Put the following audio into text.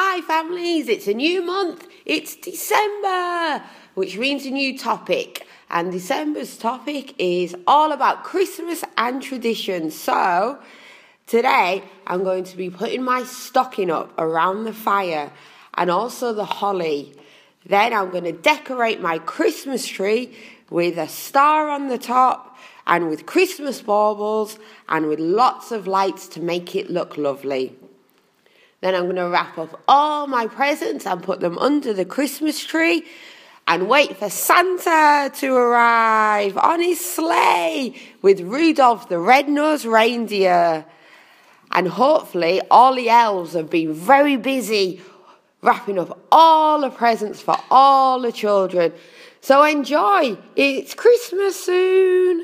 Hi, families, it's a new month. It's December, which means a new topic. And December's topic is all about Christmas and traditions. So, today I'm going to be putting my stocking up around the fire and also the holly. Then I'm going to decorate my Christmas tree with a star on the top and with Christmas baubles and with lots of lights to make it look lovely. Then I'm going to wrap up all my presents and put them under the Christmas tree and wait for Santa to arrive on his sleigh with Rudolph the red-nosed reindeer. And hopefully all the elves have been very busy wrapping up all the presents for all the children. So enjoy. It's Christmas soon.